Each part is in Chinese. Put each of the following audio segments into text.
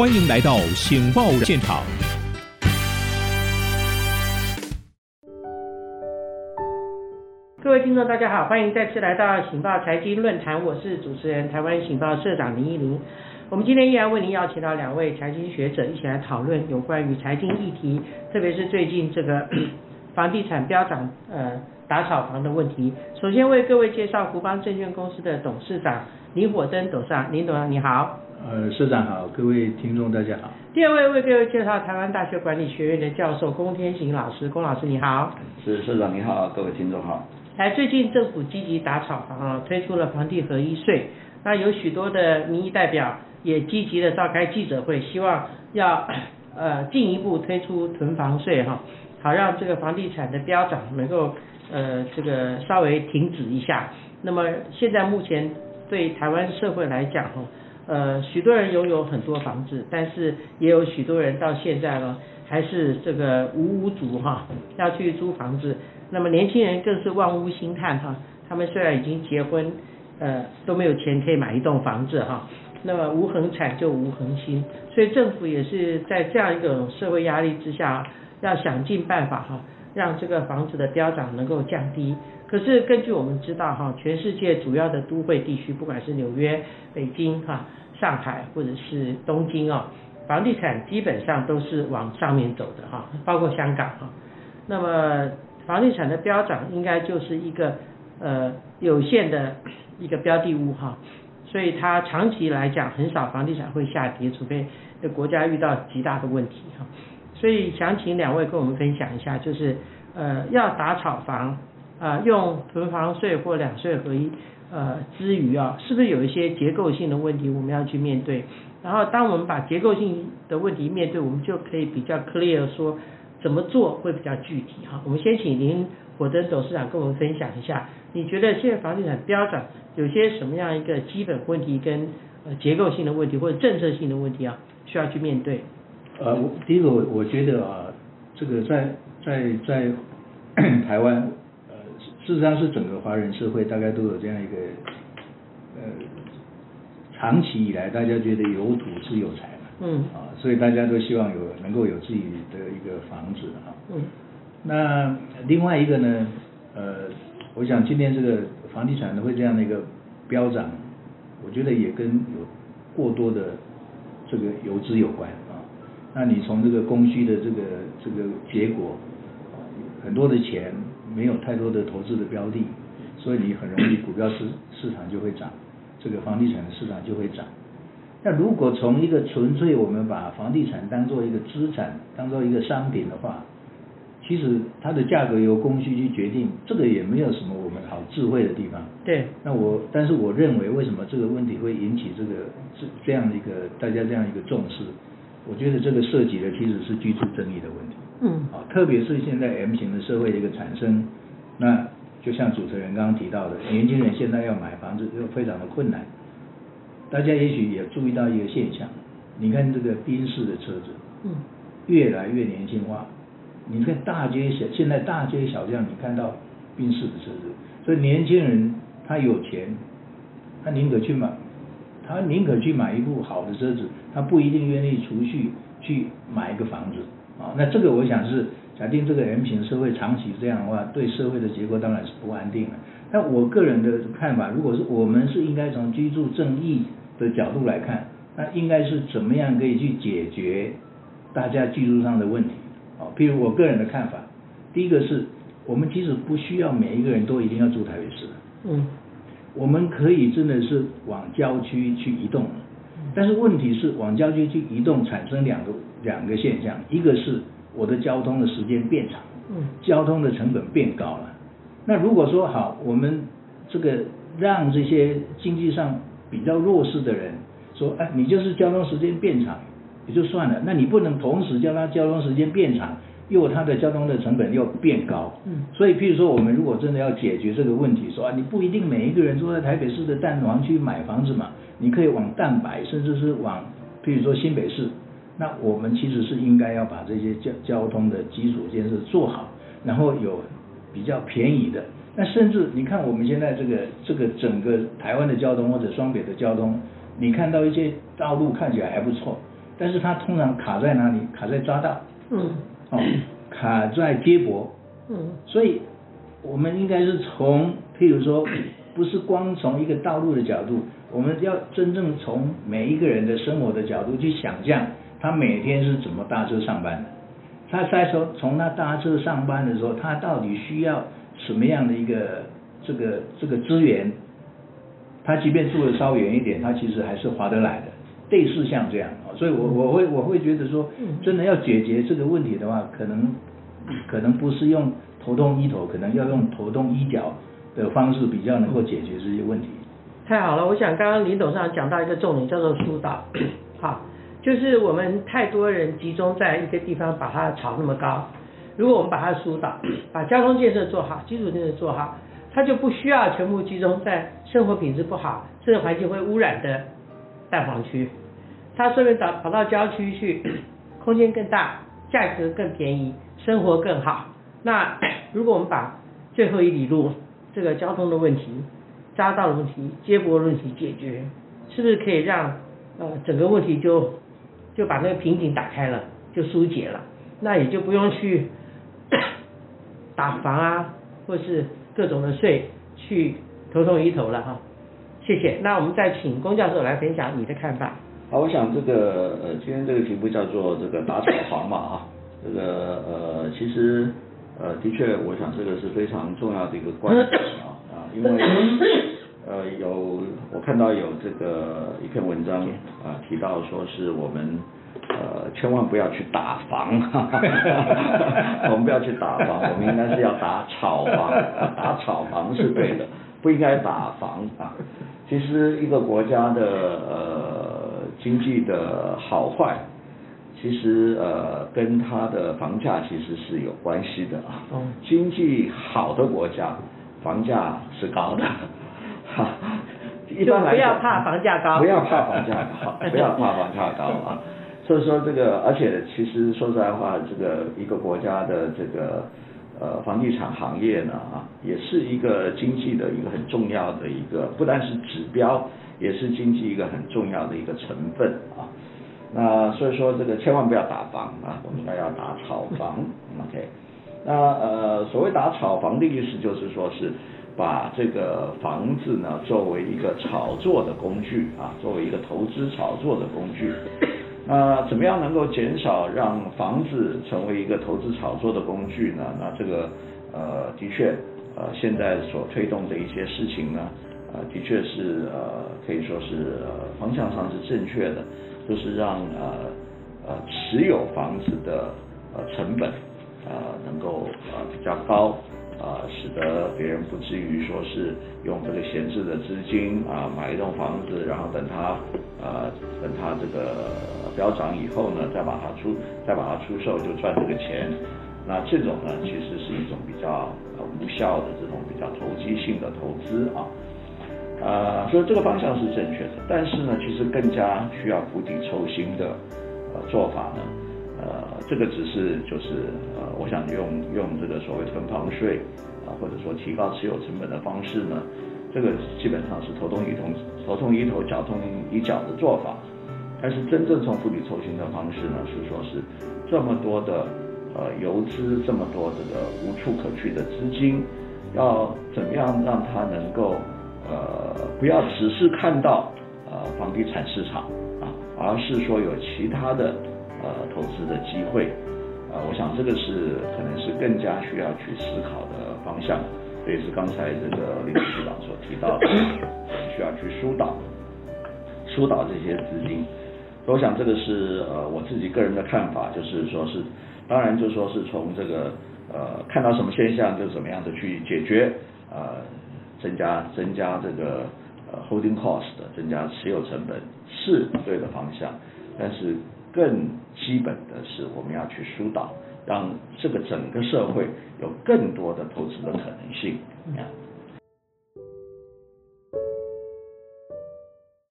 欢迎来到《醒报》现场。各位听众，大家好，欢迎再次来到《醒报》财经论坛，我是主持人台湾《醒报》社长林依林。我们今天依然为您邀请到两位财经学者，一起来讨论有关于财经议题，特别是最近这个 房地产飙涨，呃，打炒房的问题。首先为各位介绍福邦证券公司的董事长林火登董事长，林董事长你好。呃，社长好，各位听众大家好。第二位为各位介绍台湾大学管理学院的教授龚天行老师，龚老师你好。是社长你好，各位听众好。来，最近政府积极打炒房啊，推出了房地合一税，那有许多的民意代表也积极的召开记者会，希望要呃进一步推出囤房税哈，好让这个房地产的飙涨能够呃这个稍微停止一下。那么现在目前对台湾社会来讲哈，呃许多人拥有很多房子，但是也有许多人到现在呢还是这个无屋主哈，要去租房子。那么年轻人更是望屋兴叹哈，他们虽然已经结婚，呃都没有钱可以买一栋房子哈，那么无恒产就无恒心，所以政府也是在这样一种社会压力之下，要想尽办法哈，让这个房子的飙涨能够降低。可是根据我们知道哈，全世界主要的都会地区，不管是纽约、北京哈、上海或者是东京啊，房地产基本上都是往上面走的哈，包括香港哈，那么。房地产的飙涨应该就是一个呃有限的一个标的物哈，所以它长期来讲很少房地产会下跌，除非国家遇到极大的问题哈。所以想请两位跟我们分享一下，就是呃要打炒房啊，用囤房税或两税合一呃之余啊，是不是有一些结构性的问题我们要去面对？然后当我们把结构性的问题面对，我们就可以比较 clear 说。怎么做会比较具体哈？我们先请您火登董事长跟我们分享一下，你觉得现在房地产飙涨有些什么样一个基本问题跟呃结构性的问题或者政策性的问题啊，需要去面对？呃，第一个我我觉得啊，这个在在在 台湾呃，事实上是整个华人社会大概都有这样一个呃，长期以来大家觉得有土是有财。嗯啊，所以大家都希望有能够有自己的一个房子啊。嗯。那另外一个呢，呃，我想今天这个房地产会这样的一个飙涨，我觉得也跟有过多的这个游资有关啊。那你从这个供需的这个这个结果，很多的钱没有太多的投资的标的，所以你很容易股票市市场就会涨，这个房地产的市场就会涨。那如果从一个纯粹我们把房地产当做一个资产，当做一个商品的话，其实它的价格由供需去决定，这个也没有什么我们好智慧的地方。对。那我，但是我认为，为什么这个问题会引起这个这这样的一个大家这样一个重视？我觉得这个涉及的其实是居住正义的问题。嗯。啊，特别是现在 M 型的社会的一个产生，那就像主持人刚刚提到的，年轻人现在要买房子又非常的困难。大家也许也注意到一个现象，你看这个宾士的车子，嗯，越来越年轻化。你看大街小，现在大街小巷你看到宾士的车子，所以年轻人他有钱，他宁可去买，他宁可去买一部好的车子，他不一定愿意储蓄去买一个房子啊。那这个我想是假定这个 M 型社会长期这样的话，对社会的结构当然是不安定的。那我个人的看法，如果是我们是应该从居住正义。的角度来看，那应该是怎么样可以去解决大家居住上的问题？啊，譬如我个人的看法，第一个是我们其实不需要每一个人都一定要住台北市，嗯，我们可以真的是往郊区去移动，但是问题是往郊区去移动产生两个两个现象，一个是我的交通的时间变长，嗯，交通的成本变高了。那如果说好，我们这个让这些经济上比较弱势的人说，哎，你就是交通时间变长也就算了，那你不能同时叫他交通时间变长，又它的交通的成本又变高。嗯。所以，譬如说，我们如果真的要解决这个问题，说啊，你不一定每一个人都在台北市的蛋黄区买房子嘛，你可以往蛋白，甚至是往譬如说新北市。那我们其实是应该要把这些交交通的基础建设做好，然后有比较便宜的。那甚至你看我们现在这个这个整个台湾的交通或者双北的交通，你看到一些道路看起来还不错，但是它通常卡在哪里？卡在匝道，嗯，哦，卡在接驳，嗯，所以我们应该是从，譬如说，不是光从一个道路的角度，我们要真正从每一个人的生活的角度去想象，他每天是怎么搭车上班的。他在说，从他搭车上班的时候，他到底需要什么样的一个这个这个资源？他即便住的稍远一点，他其实还是划得来的。类似像这样啊，所以我我会我会觉得说，真的要解决这个问题的话，可能可能不是用头痛医头，可能要用头痛医脚的方式比较能够解决这些问题。太好了，我想刚刚林董事长讲到一个重点，叫做疏导，好。就是我们太多人集中在一个地方，把它炒那么高。如果我们把它疏导，把交通建设做好，基础建设做好，它就不需要全部集中在生活品质不好、这个环境会污染的蛋黄区。他顺便跑跑到郊区去，空间更大，价格更便宜，生活更好。那 如果我们把最后一里路这个交通的问题、匝道的问题、接驳问题解决，是不是可以让呃整个问题就？就把那个瓶颈打开了，就疏解了，那也就不用去 打房啊，或是各种的税去头痛医头了哈。谢谢。那我们再请龚教授来分享你的看法。好，我想这个呃，今天这个题目叫做这个打炒房嘛啊，这个呃，其实呃，的确，我想这个是非常重要的一个观点啊啊，因为呃有我看到有这个一篇文章啊提到说是我们呃千万不要去打房，哈 哈我们不要去打房，我们应该是要打炒房，打炒房是对的，不应该打房啊。其实一个国家的呃经济的好坏，其实呃跟它的房价其实是有关系的啊。经济好的国家，房价是高的。哈，一般来讲，不要怕房价高，不要怕房价高，不要怕房价高啊。所以说这个，而且其实说实在话，这个一个国家的这个呃房地产行业呢啊，也是一个经济的一个很重要的一个，不单是指标，也是经济一个很重要的一个成分啊。那所以说这个千万不要打房啊，我们应该要打炒房，OK？那呃，所谓打炒房的意思就是说是。把这个房子呢作为一个炒作的工具啊，作为一个投资炒作的工具，那怎么样能够减少让房子成为一个投资炒作的工具呢？那这个呃的确呃现在所推动的一些事情呢，呃的确是呃可以说是呃方向上是正确的，就是让呃呃持有房子的呃成本呃能够呃比较高。啊，使得别人不至于说是用这个闲置的资金啊买一栋房子，然后等它呃等它这个飙涨以后呢，再把它出再把它出售就赚这个钱。那这种呢，其实是一种比较呃无效的这种比较投机性的投资啊。呃，所以这个方向是正确的，但是呢，其实更加需要釜底抽薪的呃做法呢。呃，这个只是就是呃，我想用用这个所谓囤房税啊，或者说提高持有成本的方式呢，这个基本上是头痛医头，头痛医头，脚痛医脚的做法。但是真正从釜底抽薪的方式呢，是说是这么多的呃游资，这么多这个无处可去的资金，要怎么样让它能够呃不要只是看到呃房地产市场啊，而是说有其他的。呃，投资的机会，啊，我想这个是可能是更加需要去思考的方向，这也是刚才这个林局长所提到的，需要去疏导，疏导这些资金。我想这个是呃我自己个人的看法，就是说是，当然就说是从这个呃看到什么现象就怎么样的去解决，呃，增加增加这个呃 holding cost，增加持有成本是对的方向，但是。更基本的是，我们要去疏导，让这个整个社会有更多的投资的可能性。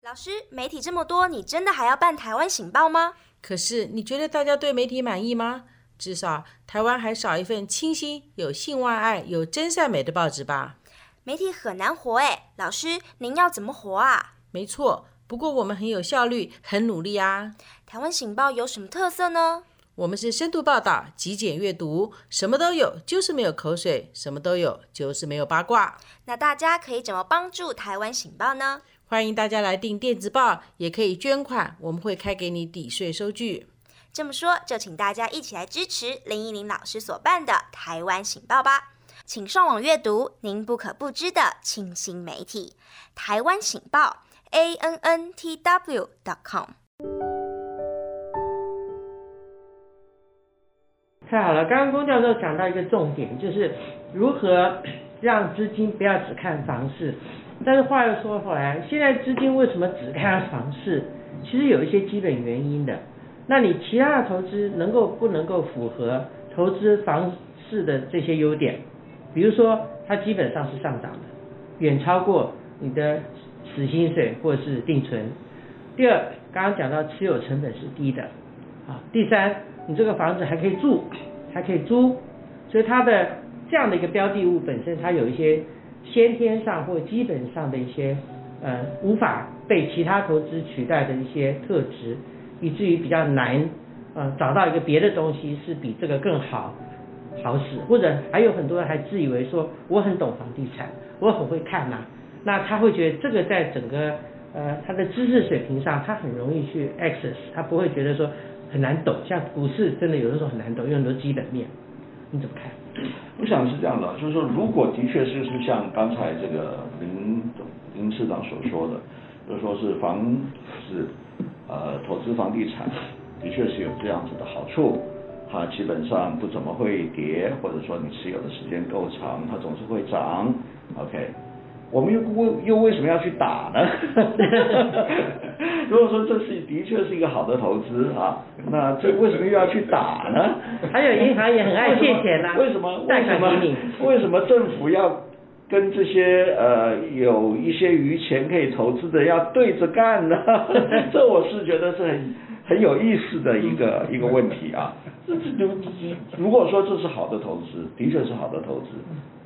老师，媒体这么多，你真的还要办台湾醒报吗？可是，你觉得大家对媒体满意吗？至少台湾还少一份清新、有性外爱、有真善美的报纸吧？媒体很难活哎，老师，您要怎么活啊？没错。不过我们很有效率，很努力啊。台湾醒报有什么特色呢？我们是深度报道、极简阅读，什么都有，就是没有口水；什么都有，就是没有八卦。那大家可以怎么帮助台湾醒报呢？欢迎大家来订电子报，也可以捐款，我们会开给你抵税收据。这么说，就请大家一起来支持林依林老师所办的台湾醒报吧。请上网阅读您不可不知的清新媒体——台湾醒报 （a n n t w. dot com）。太好了，刚刚龚教授讲到一个重点，就是如何让资金不要只看房市。但是话又说回来，现在资金为什么只看房市？其实有一些基本原因的。那你其他的投资能够不能够符合投资房市的这些优点？比如说，它基本上是上涨的，远超过你的死薪水或者是定存。第二，刚刚讲到持有成本是低的，啊，第三，你这个房子还可以住，还可以租，所以它的这样的一个标的物本身，它有一些先天上或基本上的一些呃无法被其他投资取代的一些特质，以至于比较难呃找到一个别的东西是比这个更好。好使，或者还有很多人还自以为说我很懂房地产，我很会看呐，那他会觉得这个在整个呃他的知识水平上，他很容易去 access，他不会觉得说很难懂，像股市真的有的时候很难懂，有很多基本面，你怎么看？我想是这样的，就是说如果的确是是像刚才这个林林市长所说的，就是说是房子呃投资房地产的确是有这样子的好处。它基本上不怎么会跌，或者说你持有的时间够长，它总是会涨。OK，我们又为又为什么要去打呢？如果说这是的确是一个好的投资啊，那这为什么又要去打呢？还有银行也很爱借钱呐。为什么？为什么？为什么政府要跟这些呃有一些余钱可以投资的要对着干呢？这我是觉得是很。很有意思的一个一个问题啊，这这如如果说这是好的投资，的确是好的投资，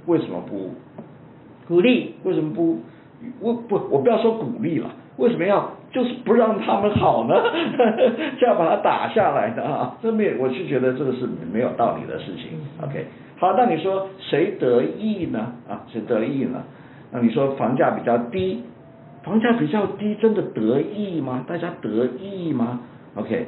为什么不鼓励？为什么不？我不我不要说鼓励了，为什么要就是不让他们好呢？就要把它打下来的啊？这面我是觉得这个是没有道理的事情。OK，好，那你说谁得益呢？啊，谁得益呢？那你说房价比较低，房价比较低，真的得益吗？大家得益吗？OK，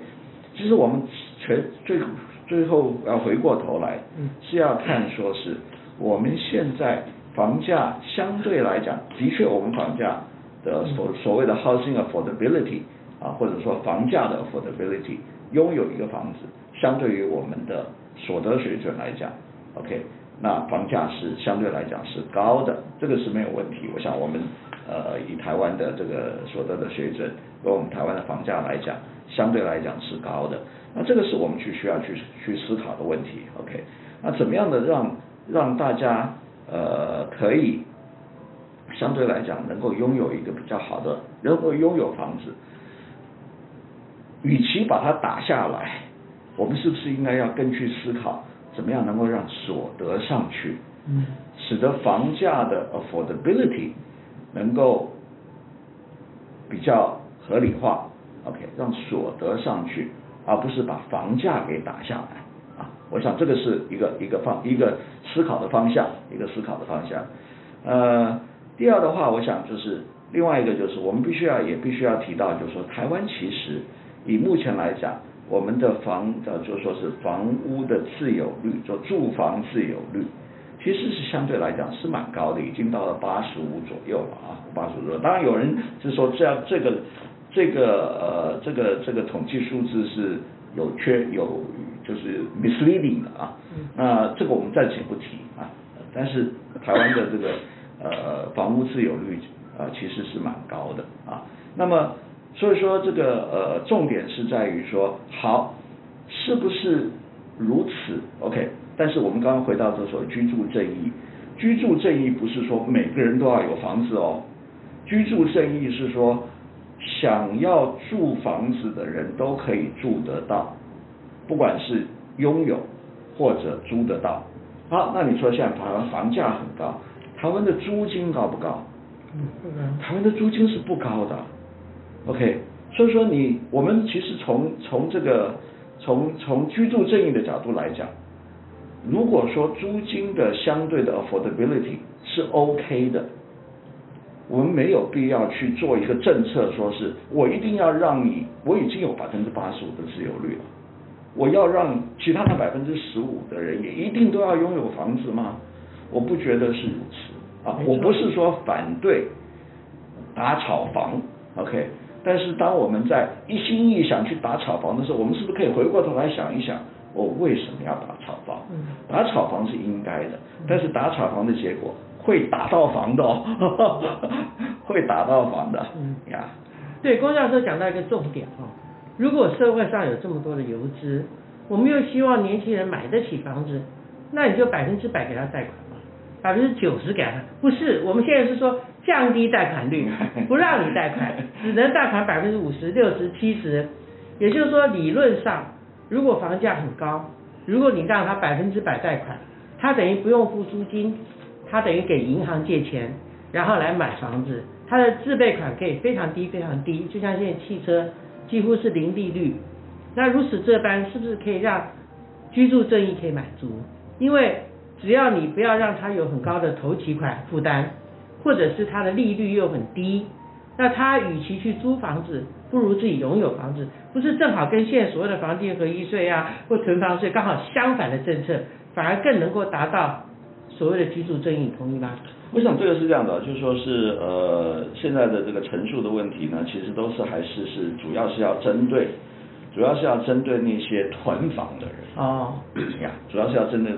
其实我们全最最后要回过头来，是要看说是我们现在房价相对来讲，的确我们房价的所所谓的 housing affordability 啊，或者说房价的 affordability，拥有一个房子，相对于我们的所得水准来讲，OK，那房价是相对来讲是高的，这个是没有问题。我想我们呃以台湾的这个所得的水准，和我们台湾的房价来讲。相对来讲是高的，那这个是我们去需要去去思考的问题。OK，那怎么样的让让大家呃可以相对来讲能够拥有一个比较好的，能够拥有房子，与其把它打下来，我们是不是应该要更去思考怎么样能够让所得上去，嗯，使得房价的 affordability 能够比较合理化。OK，让所得上去，而不是把房价给打下来啊！我想这个是一个一个方一个思考的方向，一个思考的方向。呃，第二的话，我想就是另外一个就是我们必须要也必须要提到，就是说台湾其实以目前来讲，我们的房呃就说是房屋的自有率，就住房自有率，其实是相对来讲是蛮高的，已经到了八十五左右了啊，八十五左右。当然有人是说这样这个。这个呃，这个这个统计数字是有缺有就是 misleading 的啊，那这个我们暂且不提啊。但是台湾的这个呃房屋自有率啊其实是蛮高的啊。那么所以说这个呃重点是在于说好是不是如此 OK？但是我们刚刚回到这所居住正义，居住正义不是说每个人都要有房子哦，居住正义是说。想要住房子的人都可以住得到，不管是拥有或者租得到。好，那你说现在台湾房价很高，台湾的租金高不高？台湾的租金是不高的。OK，所以说你我们其实从从这个从从居住正义的角度来讲，如果说租金的相对的 affordability 是 OK 的，我们没有必要去做一个政策，说是我一定要让你，我已经有百分之八十五的自由率了，我要让其他的百分之十五的人也一定都要拥有房子吗？我不觉得是如此啊，我不是说反对打炒房，OK。但是当我们在一心一意想去打炒房的时候，我们是不是可以回过头来想一想，我为什么要打炒房？打炒房是应该的，但是打炒房的结果会打到房的哦，会打到房的。嗯呀，对，龚教授讲到一个重点哦，如果社会上有这么多的游资，我们又希望年轻人买得起房子，那你就百分之百给他贷款。百分之九十给他，不是，我们现在是说降低贷款率，不让你贷款，只能贷款百分之五十、六十、七十。也就是说，理论上，如果房价很高，如果你让他百分之百贷款，他等于不用付租金，他等于给银行借钱，然后来买房子，他的自备款可以非常低、非常低，就像现在汽车几乎是零利率。那如此这般，是不是可以让居住正义可以满足？因为只要你不要让他有很高的头期款负担，或者是他的利率又很低，那他与其去租房子，不如自己拥有房子，不是正好跟现在所谓的房地合一税啊或囤房税刚好相反的政策，反而更能够达到所谓的居住正义，同意吗？我想这个是这样的，就是说是呃现在的这个陈述的问题呢，其实都是还是是主要是要针对，主要是要针对那些囤房的人哦呀，主要是要针对。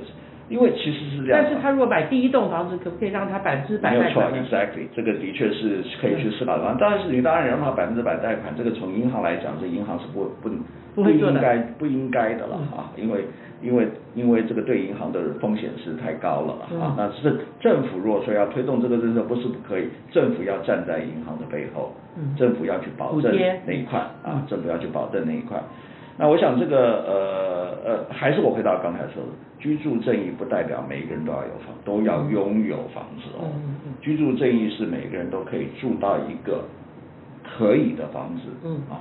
因为其实是这样，但是他如果买第一栋房子，可不可以让他百分之百贷款？没有错，exactly，这个的确是可以去思考的。当然是你当然让他百分之百贷款，这个从银行来讲，这银行是不不不应该不应该的了啊，因为因为因为这个对银行的风险是太高了啊。那是政府如果说要推动这个政策，不是不可以，政府要站在银行的背后，政府要去保证那一块啊，政府要去保证那一块。那我想这个呃呃，还是我回到刚才说的，居住正义不代表每个人都要有房，都要拥有房子哦。居住正义是每个人都可以住到一个可以的房子。嗯啊，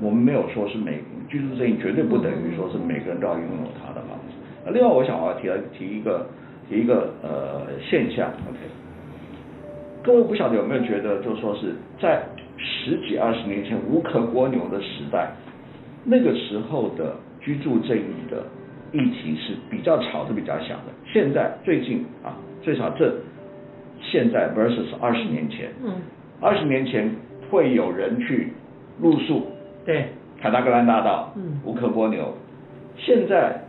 我们没有说是每居住正义绝对不等于说是每个人都要拥有他的房子。那另外我想我要提提一个提一个呃现象，OK，各位不晓得有没有觉得，就说是在十几二十年前无可蜗牛的时代。那个时候的居住正义的议题是比较吵的、比较响的。现在最近啊，最少这现在 versus 二十年前，嗯，二十年前会有人去露宿，对，凯达格兰大道，嗯，乌克波牛。现在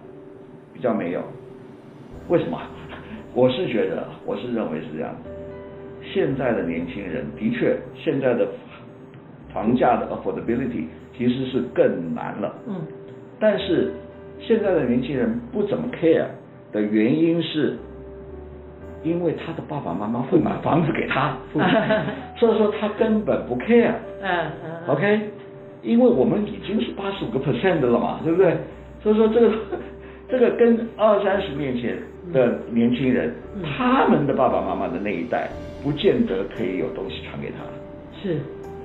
比较没有，为什么？我是觉得，我是认为是这样。现在的年轻人的确，现在的房价的 affordability。其实是更难了，嗯，但是现在的年轻人不怎么 care 的原因是，因为他的爸爸妈妈会买房子给他，所以说他根本不 care，嗯嗯，OK，因为我们已经是八十五个 percent 的了嘛，对不对？所以说这个 这个跟二三十年前的年轻人，他们的爸爸妈妈的那一代，不见得可以有东西传给他，是。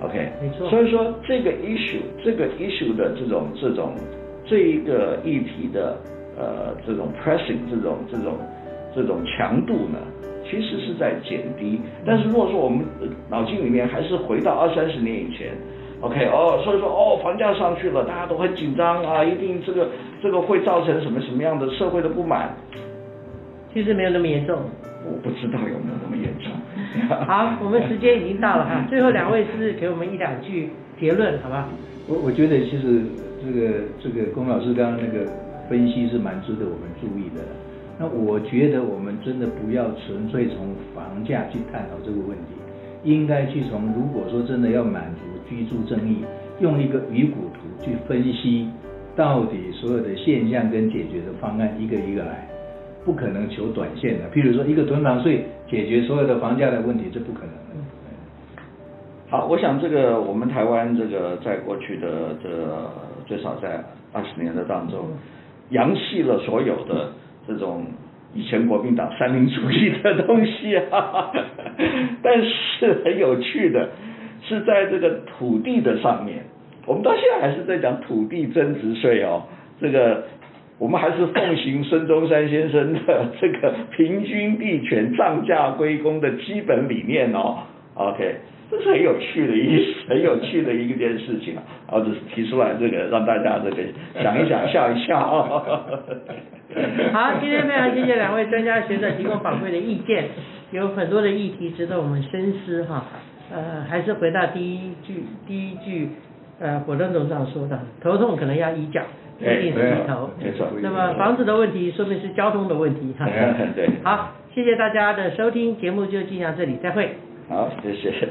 OK，没错。所以说这个 issue，这个 issue 的这种这种这一个议题的呃这种 pressing 这种这种这种强度呢，其实是在减低。但是如果说我们脑筋里面还是回到二三十年以前，OK，哦，所以说哦房价上去了，大家都很紧张啊，一定这个这个会造成什么什么样的社会的不满？其实没有那么严重。我不知道有没有那么严重。好，我们时间已经到了哈，最后两位是给我们一两句结论，好吧？我我觉得其实这个这个龚老师刚刚那个分析是蛮值得我们注意的。那我觉得我们真的不要纯粹从房价去探讨这个问题，应该去从如果说真的要满足居住正义，用一个鱼骨图去分析到底所有的现象跟解决的方案，一个一个来。不可能求短线的，譬如说一个囤房税解决所有的房价的问题，这不可能的。好，我想这个我们台湾这个在过去的这最少在二十年的当中，扬弃了所有的这种以前国民党三民主义的东西啊，但是很有趣的，是在这个土地的上面。我们到现在还是在讲土地增值税哦，这个我们还是奉行孙中山先生的这个平均地权、涨价归公的基本理念哦。OK，这是很有趣的一很有趣的一件事情啊，我只是提出来这个让大家这个想一想笑一笑。好，今天非常谢谢两位专家学者提供宝贵的意见，有很多的议题值得我们深思哈。呃，还是回到第一句，第一句。呃，火灯总长说的，头痛可能要医脚，一定是低头。没错。那么房子的问题，说明是交通的问题哈。对。好，谢谢大家的收听，节目就进行到这里，再会。好，谢谢。